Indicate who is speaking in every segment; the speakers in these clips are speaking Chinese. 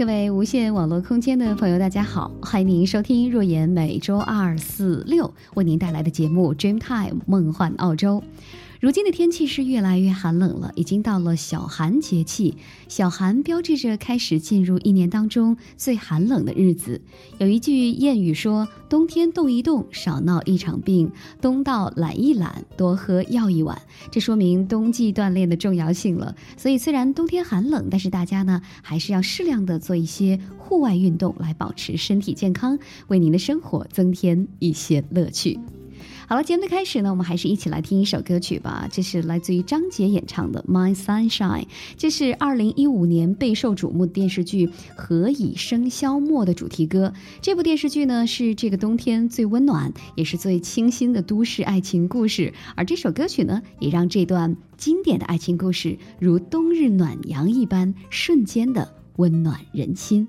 Speaker 1: 各位无线网络空间的朋友，大家好，欢迎您收听若言每周二、四、六为您带来的节目《Dream Time 梦幻澳洲》。如今的天气是越来越寒冷了，已经到了小寒节气。小寒标志着开始进入一年当中最寒冷的日子。有一句谚语说：“冬天动一动，少闹一场病；冬到懒一懒，多喝药一碗。”这说明冬季锻炼的重要性了。所以，虽然冬天寒冷，但是大家呢还是要适量的做一些户外运动，来保持身体健康，为您的生活增添一些乐趣。好了，节目的开始呢，我们还是一起来听一首歌曲吧。这是来自于张杰演唱的《My Sunshine》，这是二零一五年备受瞩目的电视剧《何以笙箫默》的主题歌。这部电视剧呢，是这个冬天最温暖，也是最清新的都市爱情故事。而这首歌曲呢，也让这段经典的爱情故事如冬日暖阳一般，瞬间的温暖人心。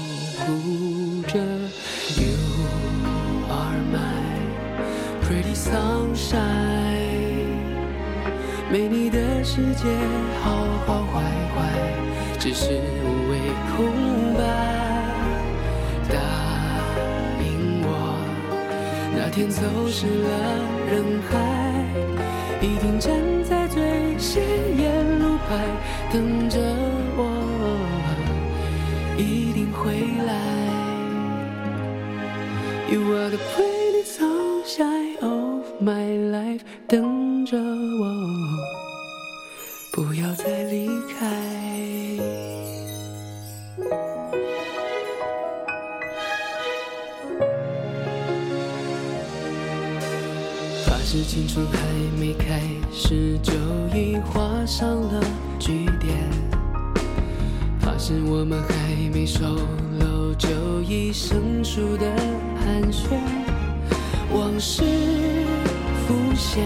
Speaker 2: 没你的世界好好坏坏，只是无谓空白。答应我，那天走失了人海，一定站在最显眼路牌等着我，一定会来。You are the 发誓青春还没开始，就已画上了句点。发誓我们还没熟络，就已生疏的寒暄。往事。浮现，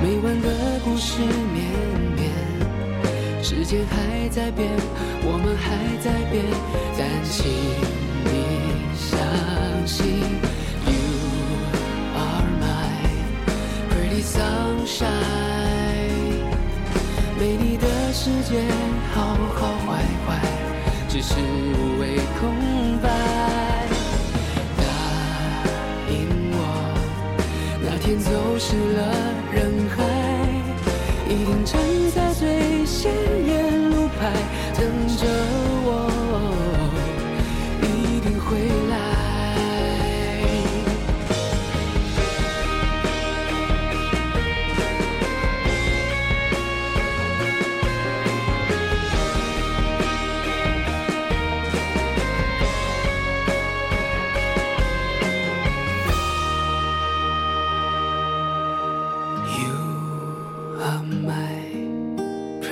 Speaker 2: 没完的故事绵绵，时间还在变，我们还在变，但请你相信晒没你的世界好好坏坏，只是无谓空白。答应我，哪天走失了人海，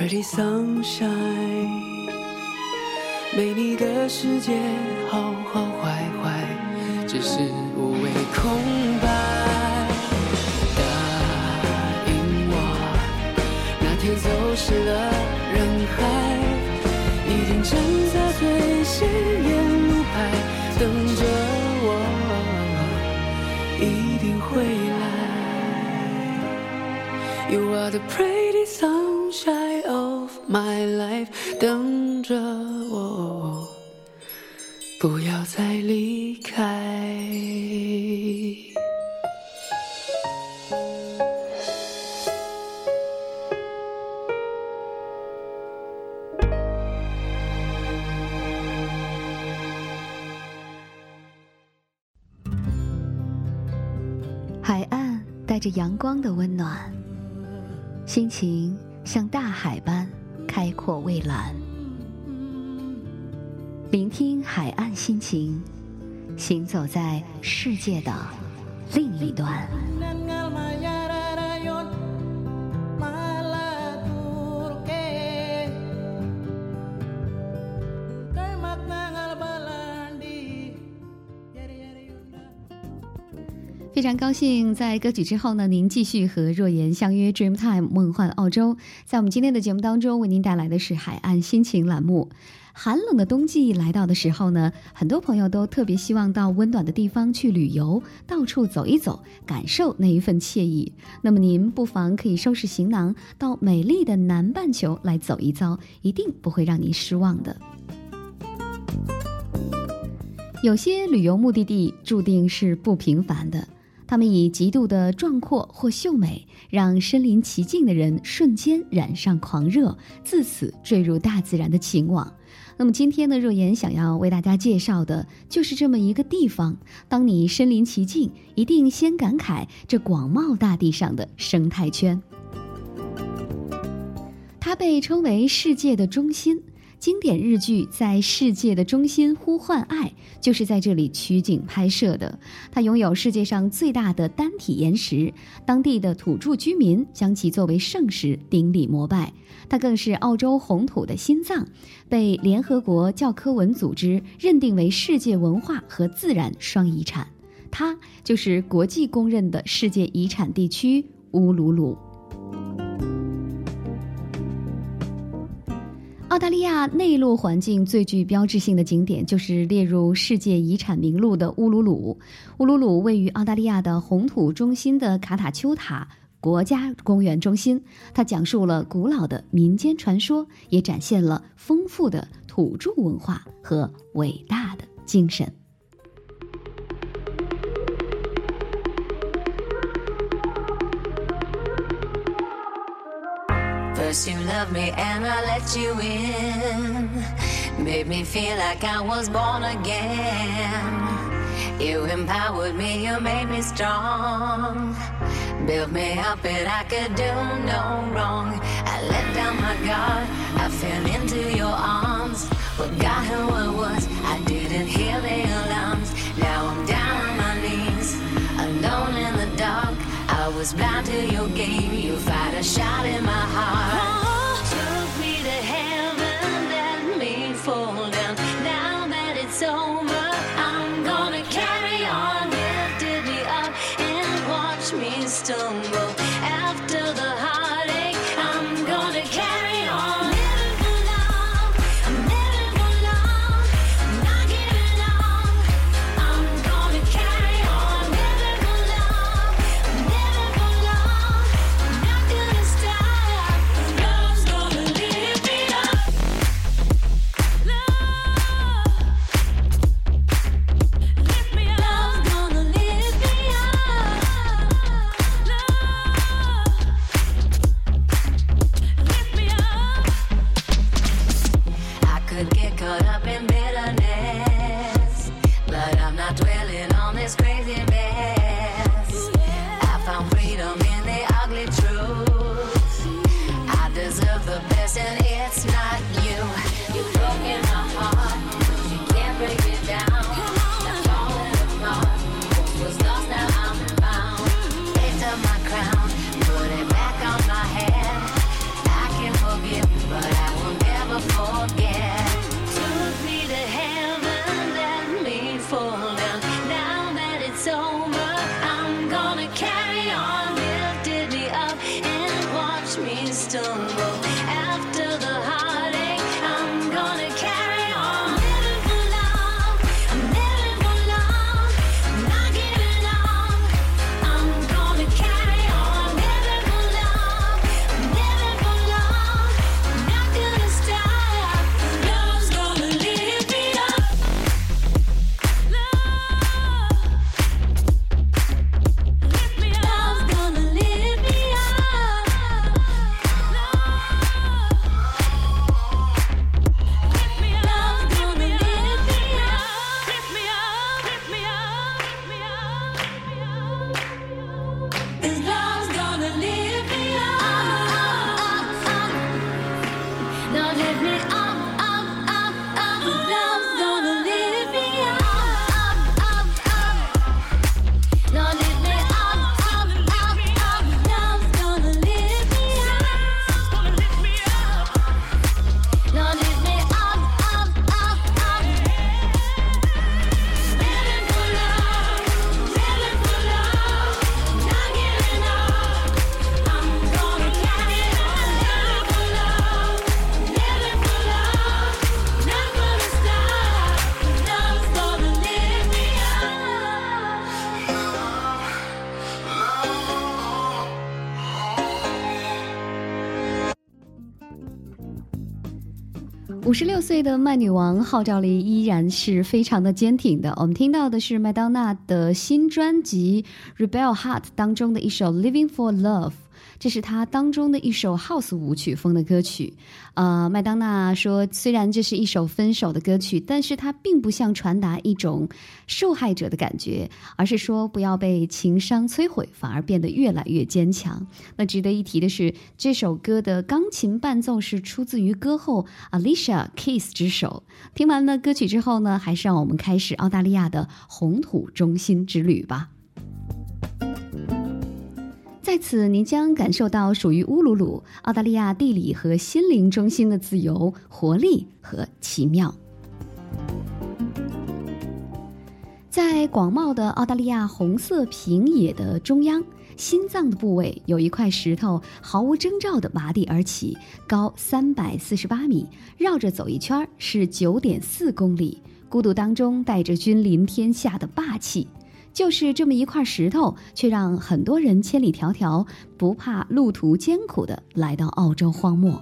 Speaker 2: pretty sunshine，没你的世界好好坏坏，只是无谓空白。答应我，那天走失了人海，一定站在最显眼路牌等着我，一定会来。You are the pretty sunshine my life，等着我，不要再离开。
Speaker 1: 海岸带着阳光的温暖，心情像大海般开阔蔚蓝。聆听海岸心情，行走在世界的另一端。非常高兴，在歌曲之后呢，您继续和若言相约 Dreamtime 梦幻澳洲。在我们今天的节目当中，为您带来的是海岸心情栏目。寒冷的冬季来到的时候呢，很多朋友都特别希望到温暖的地方去旅游，到处走一走，感受那一份惬意。那么您不妨可以收拾行囊，到美丽的南半球来走一遭，一定不会让您失望的。有些旅游目的地注定是不平凡的。他们以极度的壮阔或秀美，让身临其境的人瞬间染上狂热，自此坠入大自然的情网。那么今天呢，若言想要为大家介绍的就是这么一个地方。当你身临其境，一定先感慨这广袤大地上的生态圈。它被称为世界的中心。经典日剧《在世界的中心呼唤爱》就是在这里取景拍摄的。它拥有世界上最大的单体岩石，当地的土著居民将其作为圣石顶礼膜拜。它更是澳洲红土的心脏，被联合国教科文组织认定为世界文化和自然双遗产。它就是国际公认的世界遗产地区乌鲁鲁。澳大利亚内陆环境最具标志性的景点就是列入世界遗产名录的乌鲁鲁。乌鲁鲁位于澳大利亚的红土中心的卡塔丘塔国家公园中心，它讲述了古老的民间传说，也展现了丰富的土著文化和伟大的精神。
Speaker 3: First you loved me and I let you in. Made me feel like I was born again. You empowered me, you made me strong. Built me up and I could do no wrong. I let down my guard, I fell into your arms. Forgot who I was, I didn't hear the alarms. Now I'm down on my knees, alone in the dark. Was blind to your game, you fired a shot in my heart.
Speaker 1: 岁的麦女王号召力依然是非常的坚挺的。我们听到的是麦当娜的新专辑《Rebel Heart》当中的一首《Living for Love》。这是他当中的一首 House 舞曲风的歌曲。呃，麦当娜说，虽然这是一首分手的歌曲，但是它并不像传达一种受害者的感觉，而是说不要被情伤摧毁，反而变得越来越坚强。那值得一提的是，这首歌的钢琴伴奏是出自于歌后 Alicia Keys 之手。听完了歌曲之后呢，还是让我们开始澳大利亚的红土中心之旅吧。在此，您将感受到属于乌鲁鲁、澳大利亚地理和心灵中心的自由、活力和奇妙。在广袤的澳大利亚红色平野的中央，心脏的部位有一块石头，毫无征兆地拔地而起，高三百四十八米，绕着走一圈是九点四公里。孤独当中带着君临天下的霸气。就是这么一块石头，却让很多人千里迢迢不怕路途艰苦的来到澳洲荒漠。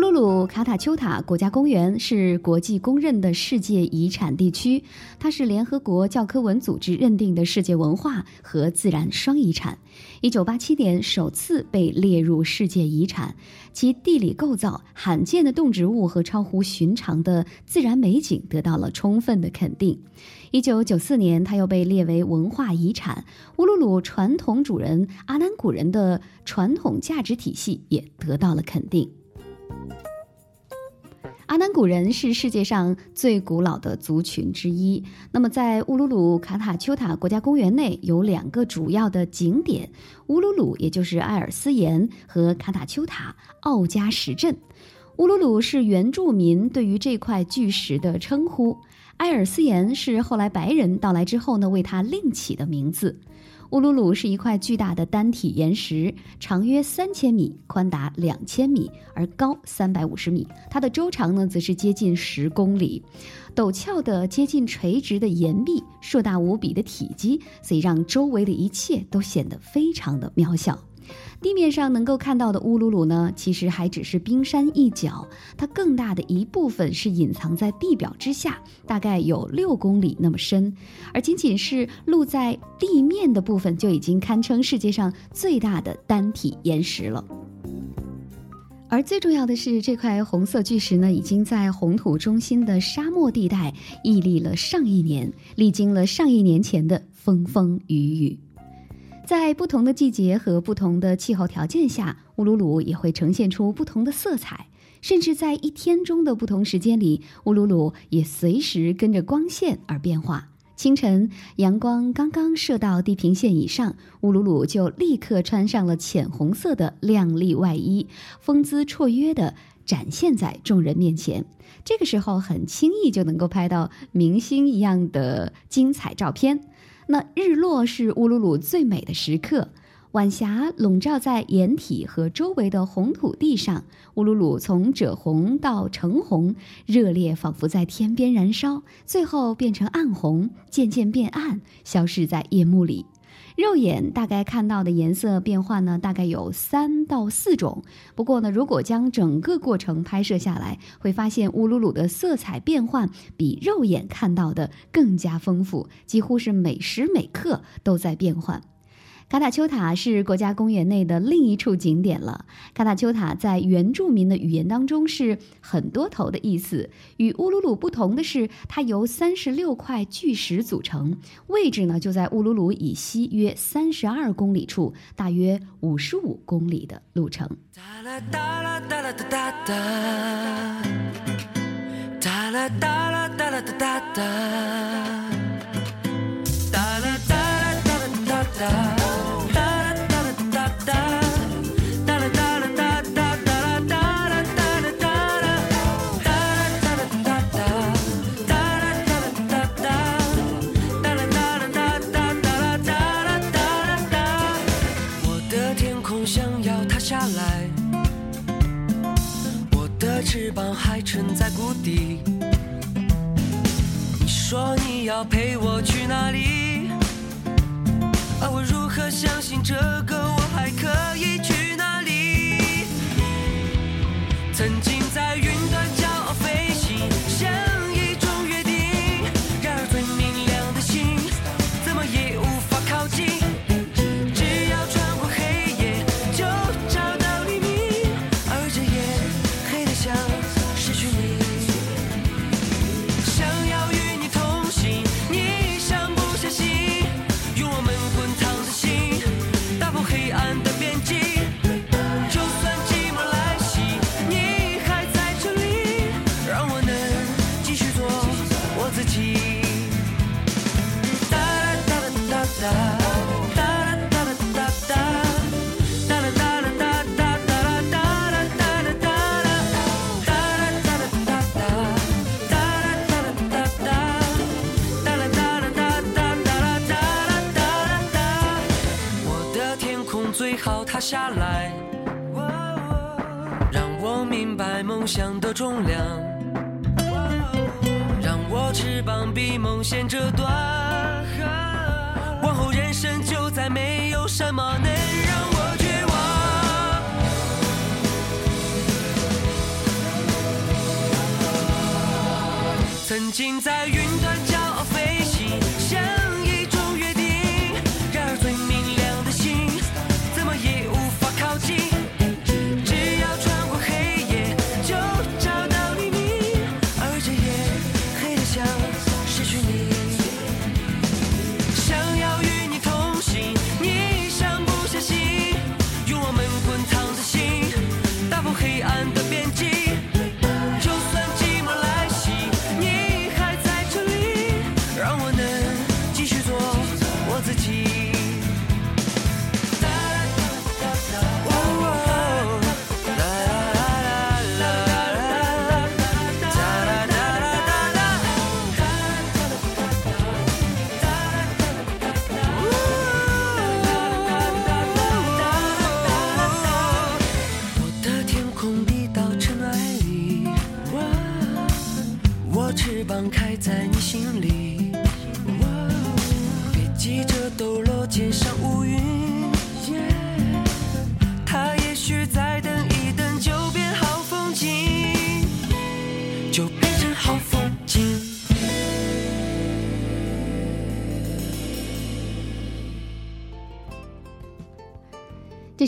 Speaker 1: 乌鲁鲁卡塔丘塔国家公园是国际公认的世界遗产地区，它是联合国教科文组织认定的世界文化和自然双遗产。一九八七年首次被列入世界遗产，其地理构造、罕见的动植物和超乎寻常的自然美景得到了充分的肯定。一九九四年，它又被列为文化遗产。乌鲁鲁传统主人阿南古人的传统价值体系也得到了肯定。阿南古人是世界上最古老的族群之一。那么，在乌鲁鲁卡塔丘塔国家公园内有两个主要的景点：乌鲁鲁，也就是艾尔斯岩和卡塔丘塔奥加石阵。乌鲁鲁是原住民对于这块巨石的称呼，埃尔斯岩是后来白人到来之后呢为它另起的名字。乌鲁鲁是一块巨大的单体岩石，长约三千米，宽达两千米，而高三百五十米。它的周长呢，则是接近十公里。陡峭的、接近垂直的岩壁，硕大无比的体积，所以让周围的一切都显得非常的渺小。地面上能够看到的乌鲁鲁呢，其实还只是冰山一角，它更大的一部分是隐藏在地表之下，大概有六公里那么深，而仅仅是露在地面的部分就已经堪称世界上最大的单体岩石了。而最重要的是，这块红色巨石呢，已经在红土中心的沙漠地带屹立了上亿年，历经了上亿年前的风风雨雨。在不同的季节和不同的气候条件下，乌鲁鲁也会呈现出不同的色彩。甚至在一天中的不同时间里，乌鲁鲁也随时跟着光线而变化。清晨，阳光刚刚射到地平线以上，乌鲁鲁就立刻穿上了浅红色的亮丽外衣，风姿绰约地展现在众人面前。这个时候，很轻易就能够拍到明星一样的精彩照片。那日落是乌鲁鲁最美的时刻，晚霞笼罩在岩体和周围的红土地上，乌鲁鲁从赭红到橙红，热烈仿佛在天边燃烧，最后变成暗红，渐渐变暗，消失在夜幕里。肉眼大概看到的颜色变化呢，大概有三到四种。不过呢，如果将整个过程拍摄下来，会发现乌鲁鲁的色彩变换比肉眼看到的更加丰富，几乎是每时每刻都在变换。卡塔丘塔是国家公园内的另一处景点了。卡塔丘塔在原住民的语言当中是很多头的意思。与乌鲁鲁不同的是，它由三十六块巨石组成，位置呢就在乌鲁鲁以西约三十二公里处，大约五十五公里的路程。哒啦哒啦哒啦哒哒哒，
Speaker 2: 下来，让我明白梦想的重量，让我翅膀比梦先折断。往后人生就再没有什么能让我绝望。曾经在云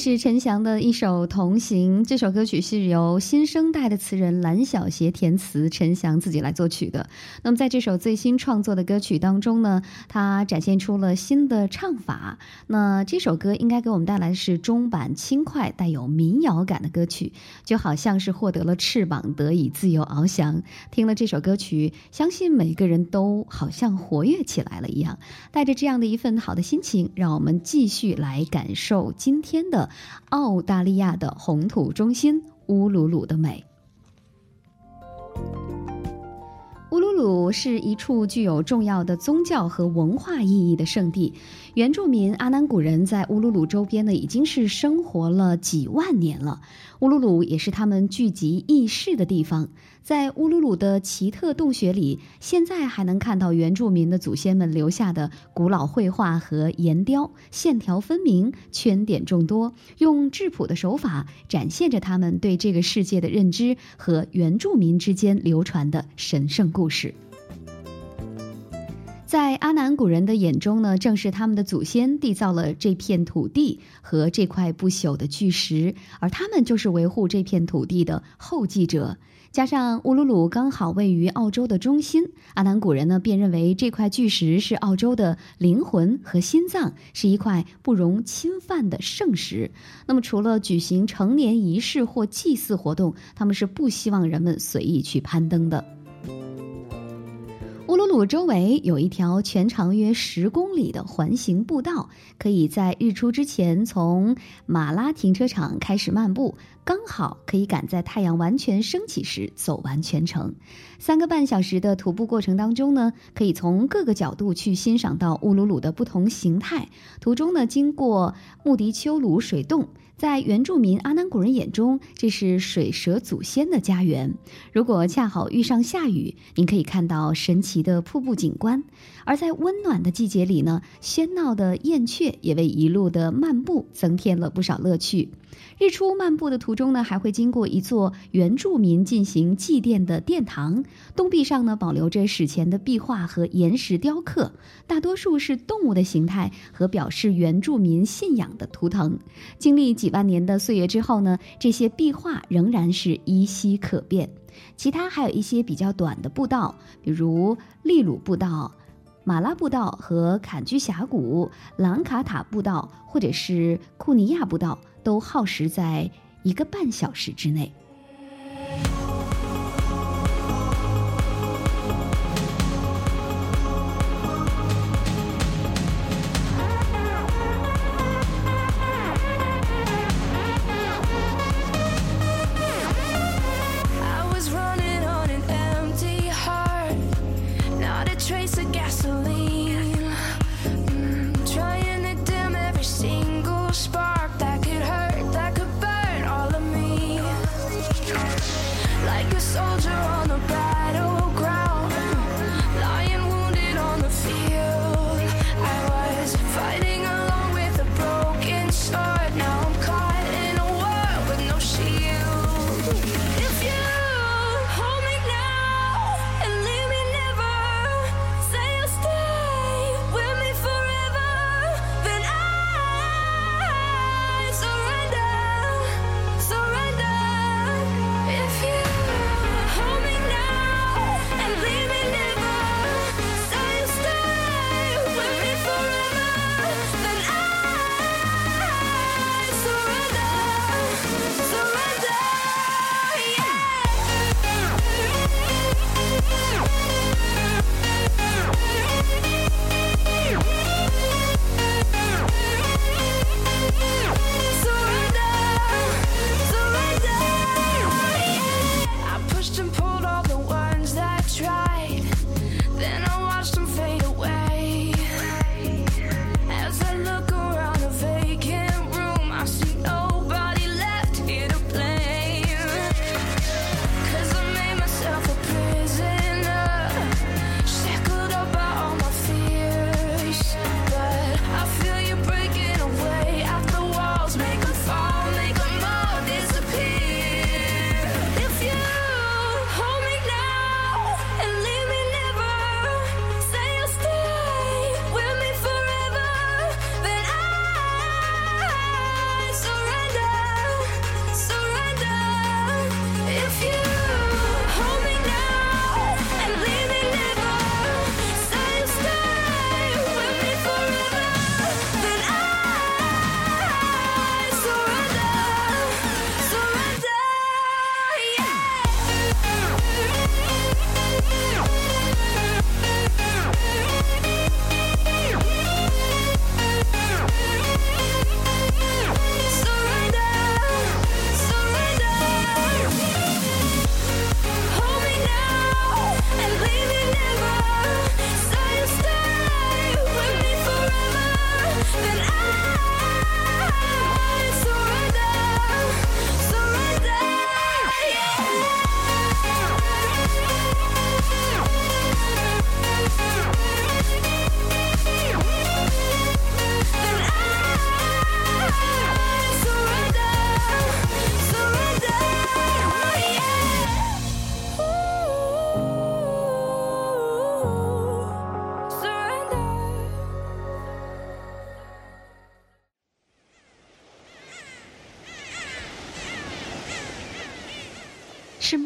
Speaker 1: 是陈翔的一首《同行》，这首歌曲是由新生代的词人蓝小邪填词，陈翔自己来作曲的。那么在这首最新创作的歌曲当中呢，他展现出了新的唱法。那这首歌应该给我们带来的是中版轻快、带有民谣感的歌曲，就好像是获得了翅膀，得以自由翱翔。听了这首歌曲，相信每个人都好像活跃起来了一样。带着这样的一份好的心情，让我们继续来感受今天的澳大利亚的红土中心乌鲁鲁的美。乌鲁鲁是一处具有重要的宗教和文化意义的圣地。原住民阿南古人在乌鲁鲁周边呢，已经是生活了几万年了。乌鲁鲁也是他们聚集议事的地方。在乌鲁鲁的奇特洞穴里，现在还能看到原住民的祖先们留下的古老绘画和岩雕，线条分明，圈点众多，用质朴的手法展现着他们对这个世界的认知和原住民之间流传的神圣故事。在阿南古人的眼中呢，正是他们的祖先缔造了这片土地和这块不朽的巨石，而他们就是维护这片土地的后继者。加上乌鲁鲁刚好位于澳洲的中心，阿南古人呢便认为这块巨石是澳洲的灵魂和心脏，是一块不容侵犯的圣石。那么，除了举行成年仪式或祭祀活动，他们是不希望人们随意去攀登的。乌鲁鲁周围有一条全长约十公里的环形步道，可以在日出之前从马拉停车场开始漫步，刚好可以赶在太阳完全升起时走完全程。三个半小时的徒步过程当中呢，可以从各个角度去欣赏到乌鲁鲁的不同形态。途中呢，经过穆迪丘鲁水洞。在原住民阿南古人眼中，这是水蛇祖先的家园。如果恰好遇上下雨，您可以看到神奇的瀑布景观。而在温暖的季节里呢，喧闹的燕雀也为一路的漫步增添了不少乐趣。日出漫步的途中呢，还会经过一座原住民进行祭奠的殿堂，洞壁上呢保留着史前的壁画和岩石雕刻，大多数是动物的形态和表示原住民信仰的图腾。经历几万年的岁月之后呢，这些壁画仍然是依稀可辨。其他还有一些比较短的步道，比如利鲁步道、马拉步道和坎居峡谷、兰卡塔步道，或者是库尼亚步道。都耗时在一个半小时之内。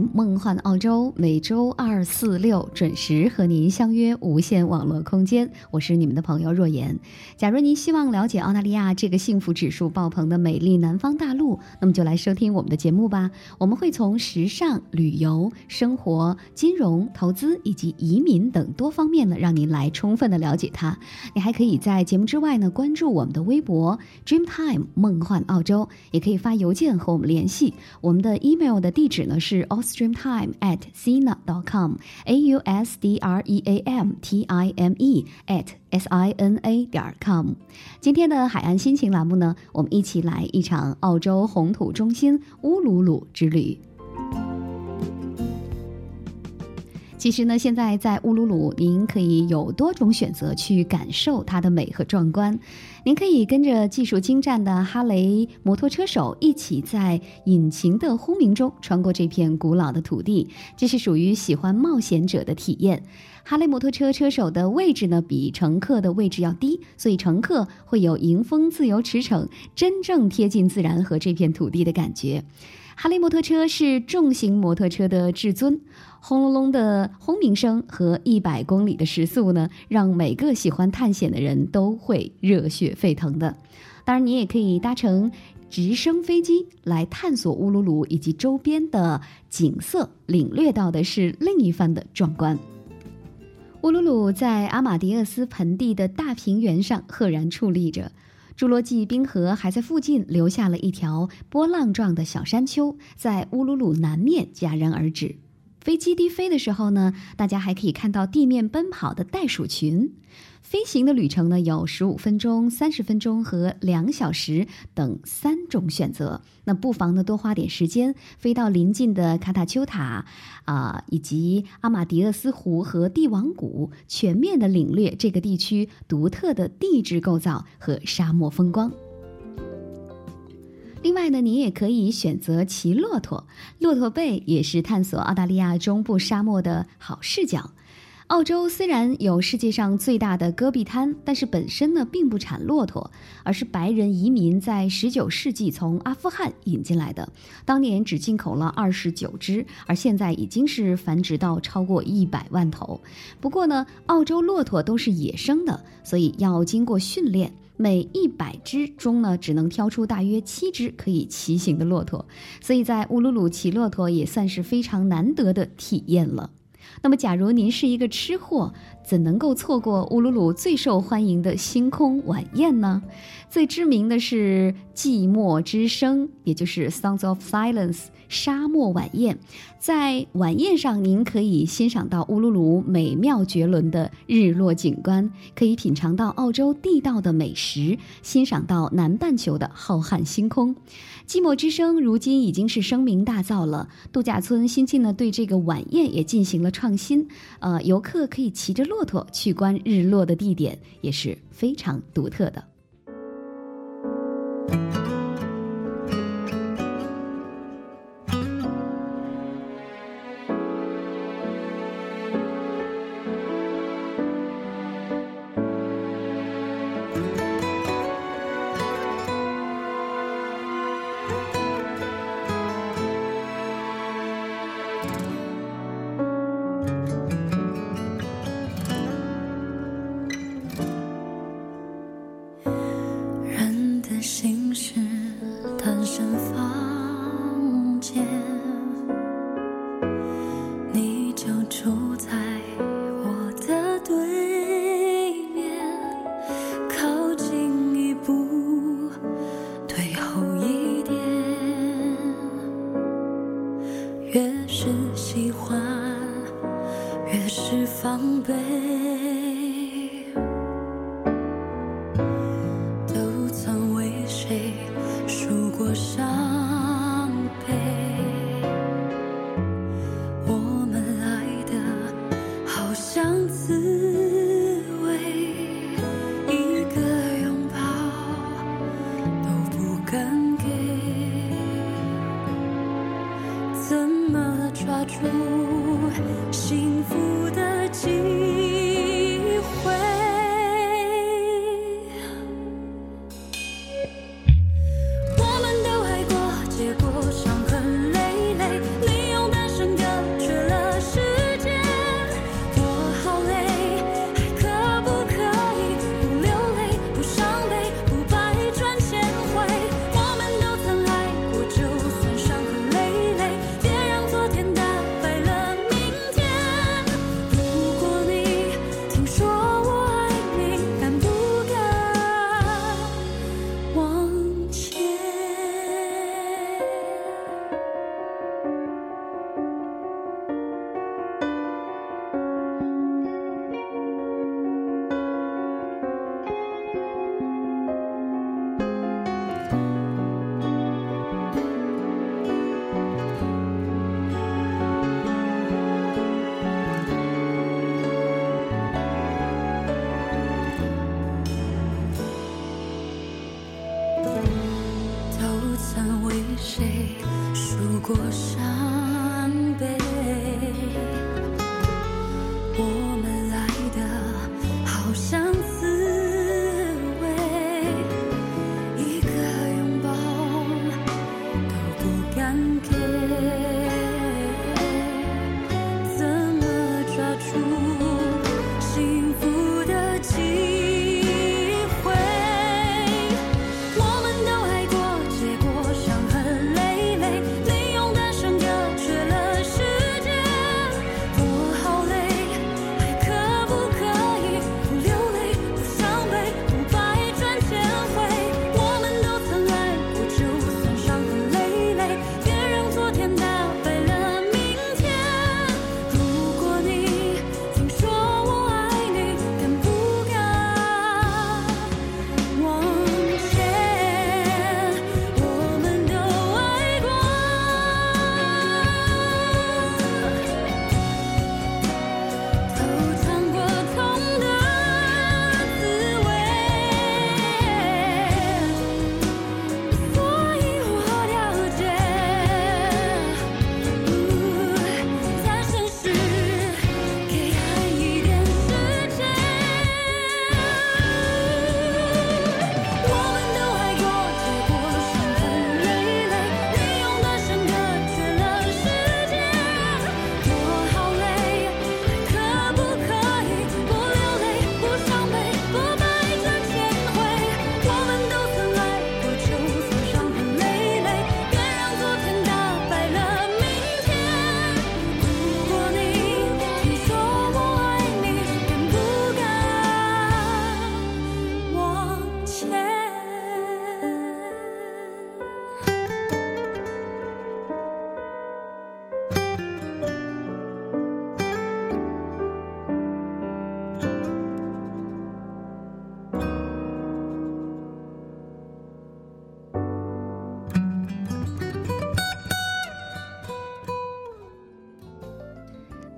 Speaker 1: 梦幻澳洲，每周二、四、六准时和您相约无线网络空间。我是你们的朋友若言。假如您希望了解澳大利亚这个幸福指数爆棚的美丽南方大陆，那么就来收听我们的节目吧。我们会从时尚、旅游、生活、金融、投资以及移民等多方面呢，让您来充分的了解它。你还可以在节目之外呢，关注我们的微博 Dreamtime 梦幻澳洲，也可以发邮件和我们联系。我们的 email 的地址呢？是 Stream time at sina dot com，a u s d r e a m t i m e at s i n a 点 com。今天的海岸心情栏目呢，我们一起来一场澳洲红土中心乌鲁鲁之旅。其实呢，现在在乌鲁鲁，您可以有多种选择去感受它的美和壮观。您可以跟着技术精湛的哈雷摩托车手一起在引擎的轰鸣中穿过这片古老的土地，这是属于喜欢冒险者的体验。哈雷摩托车车手的位置呢，比乘客的位置要低，所以乘客会有迎风自由驰骋，真正贴近自然和这片土地的感觉。哈雷摩托车是重型摩托车的至尊。轰隆隆的轰鸣声和一百公里的时速呢，让每个喜欢探险的人都会热血沸腾的。当然，你也可以搭乘直升飞机来探索乌鲁鲁以及周边的景色，领略到的是另一番的壮观。乌鲁鲁在阿马迪厄斯盆地的大平原上赫然矗立着，侏罗纪冰河还在附近留下了一条波浪状的小山丘，在乌鲁鲁南面戛然而止。飞机低飞的时候呢，大家还可以看到地面奔跑的袋鼠群。飞行的旅程呢，有十五分钟、三十分钟和两小时等三种选择。那不妨呢，多花点时间飞到邻近的卡塔丘塔啊，以及阿马迪厄斯湖和帝王谷，全面的领略这个地区独特的地质构造和沙漠风光。另外呢，你也可以选择骑骆驼，骆驼背也是探索澳大利亚中部沙漠的好视角。澳洲虽然有世界上最大的戈壁滩，但是本身呢并不产骆驼，而是白人移民在19世纪从阿富汗引进来的，当年只进口了29只，而现在已经是繁殖到超过100万头。不过呢，澳洲骆驼都是野生的，所以要经过训练。每一百只中呢，只能挑出大约七只可以骑行的骆驼，所以在乌鲁鲁骑骆驼也算是非常难得的体验了。那么，假如您是一个吃货，怎能够错过乌鲁鲁最受欢迎的星空晚宴呢？最知名的是寂寞之声，也就是 Sounds of Silence。沙漠晚宴，在晚宴上，您可以欣赏到乌鲁鲁美妙绝伦的日落景观，可以品尝到澳洲地道的美食，欣赏到南半球的浩瀚星空。寂寞之声如今已经是声名大噪了。度假村新近呢，对这个晚宴也进行了创新。呃，游客可以骑着骆驼去观日落的地点，也是非常独特的。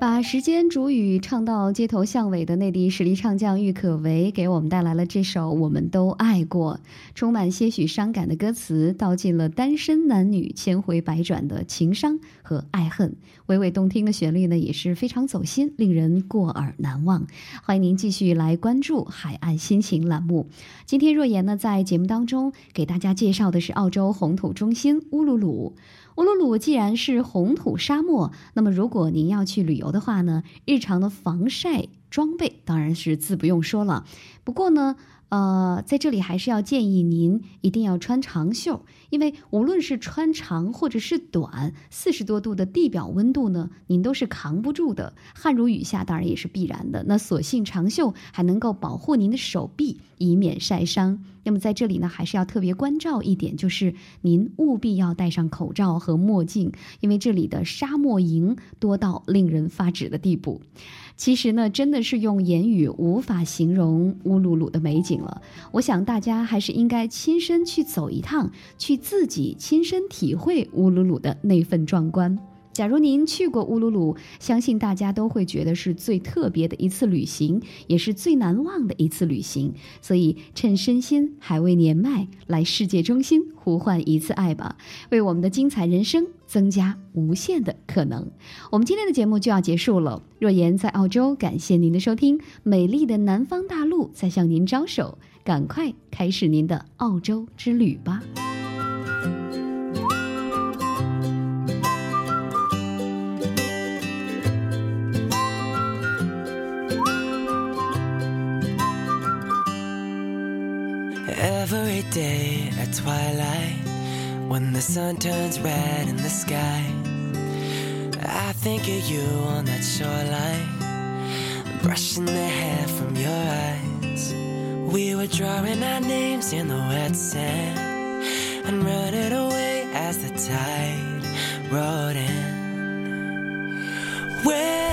Speaker 1: 把时间煮雨唱到街头巷尾的内地实力唱将郁可唯，给我们带来了这首《我们都爱过》，充满些许伤感的歌词，道尽了单身男女千回百转的情伤和爱恨。娓娓动听的旋律呢，也是非常走心，令人过耳难忘。欢迎您继续来关注《海岸心情》栏目。今天若言呢，在节目当中给大家介绍的是澳洲红土中心乌鲁鲁。乌鲁鲁既然是红土沙漠，那么如果您要去旅游的话呢，日常的防晒装备当然是自不用说了。不过呢，呃，在这里还是要建议您一定要穿长袖，因为无论是穿长或者是短，四十多度的地表温度呢，您都是扛不住的。汗如雨下，当然也是必然的。那所幸长袖还能够保护您的手臂，以免晒伤。那么在这里呢，还是要特别关照一点，就是您务必要戴上口罩和墨镜，因为这里的沙漠蝇多到令人发指的地步。其实呢，真的是用言语无法形容乌鲁鲁的美景了。我想大家还是应该亲身去走一趟，去自己亲身体会乌鲁鲁的那份壮观。假如您去过乌鲁鲁，相信大家都会觉得是最特别的一次旅行，也是最难忘的一次旅行。所以，趁身心还未年迈，来世界中心呼唤一次爱吧，为我们的精彩人生增加无限的可能。我们今天的节目就要结束了。若言在澳洲，感谢您的收听。美丽的南方大陆在向您招手，赶快开始您的澳洲之旅吧。
Speaker 2: Twilight, when the sun turns red in the sky, I think of you on that shoreline, brushing the hair from your eyes. We were drawing our names in the wet sand and running away as the tide rolled in. Wherever